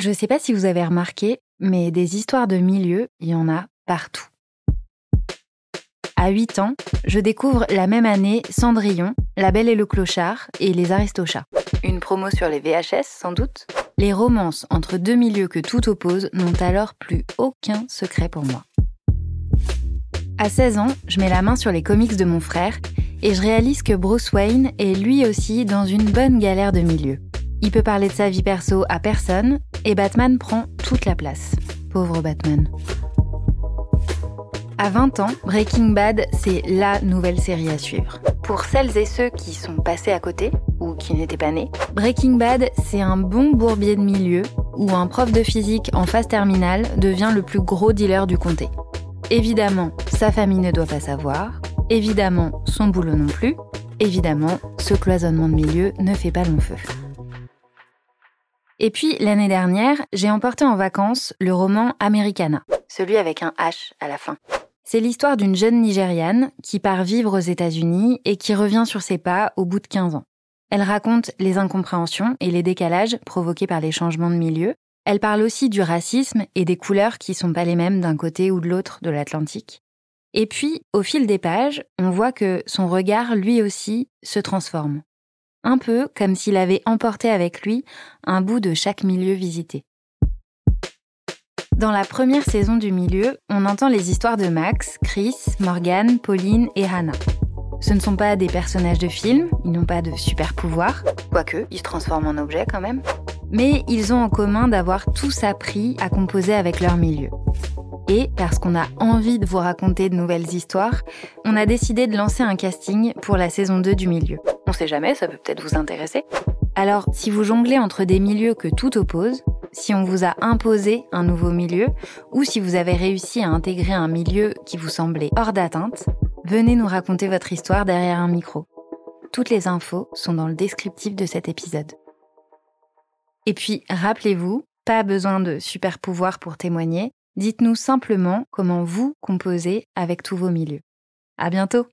Je sais pas si vous avez remarqué, mais des histoires de milieu, il y en a partout. À 8 ans, je découvre la même année Cendrillon, La Belle et le Clochard et Les Aristochats. Une promo sur les VHS, sans doute? Les romances entre deux milieux que tout oppose n'ont alors plus aucun secret pour moi. À 16 ans, je mets la main sur les comics de mon frère et je réalise que Bruce Wayne est lui aussi dans une bonne galère de milieu. Il peut parler de sa vie perso à personne et Batman prend toute la place. Pauvre Batman. À 20 ans, Breaking Bad, c'est la nouvelle série à suivre. Pour celles et ceux qui sont passés à côté ou qui n'étaient pas nés, Breaking Bad, c'est un bon bourbier de milieu où un prof de physique en phase terminale devient le plus gros dealer du comté. Évidemment, sa famille ne doit pas savoir, évidemment, son boulot non plus, évidemment, ce cloisonnement de milieu ne fait pas long feu. Et puis, l'année dernière, j'ai emporté en vacances le roman Americana, celui avec un H à la fin. C'est l'histoire d'une jeune Nigériane qui part vivre aux États-Unis et qui revient sur ses pas au bout de 15 ans. Elle raconte les incompréhensions et les décalages provoqués par les changements de milieu. Elle parle aussi du racisme et des couleurs qui sont pas les mêmes d'un côté ou de l'autre de l'Atlantique. Et puis, au fil des pages, on voit que son regard, lui aussi, se transforme un peu comme s'il avait emporté avec lui un bout de chaque milieu visité. Dans la première saison du milieu, on entend les histoires de Max, Chris, Morgan, Pauline et Hannah. Ce ne sont pas des personnages de film, ils n'ont pas de super pouvoirs, quoique ils se transforment en objets quand même, mais ils ont en commun d'avoir tous appris à composer avec leur milieu. Et parce qu'on a envie de vous raconter de nouvelles histoires, on a décidé de lancer un casting pour la saison 2 du milieu. On sait jamais, ça peut peut-être vous intéresser. Alors, si vous jonglez entre des milieux que tout oppose, si on vous a imposé un nouveau milieu, ou si vous avez réussi à intégrer un milieu qui vous semblait hors d'atteinte, venez nous raconter votre histoire derrière un micro. Toutes les infos sont dans le descriptif de cet épisode. Et puis, rappelez-vous, pas besoin de super pouvoir pour témoigner, Dites-nous simplement comment vous composez avec tous vos milieux. À bientôt!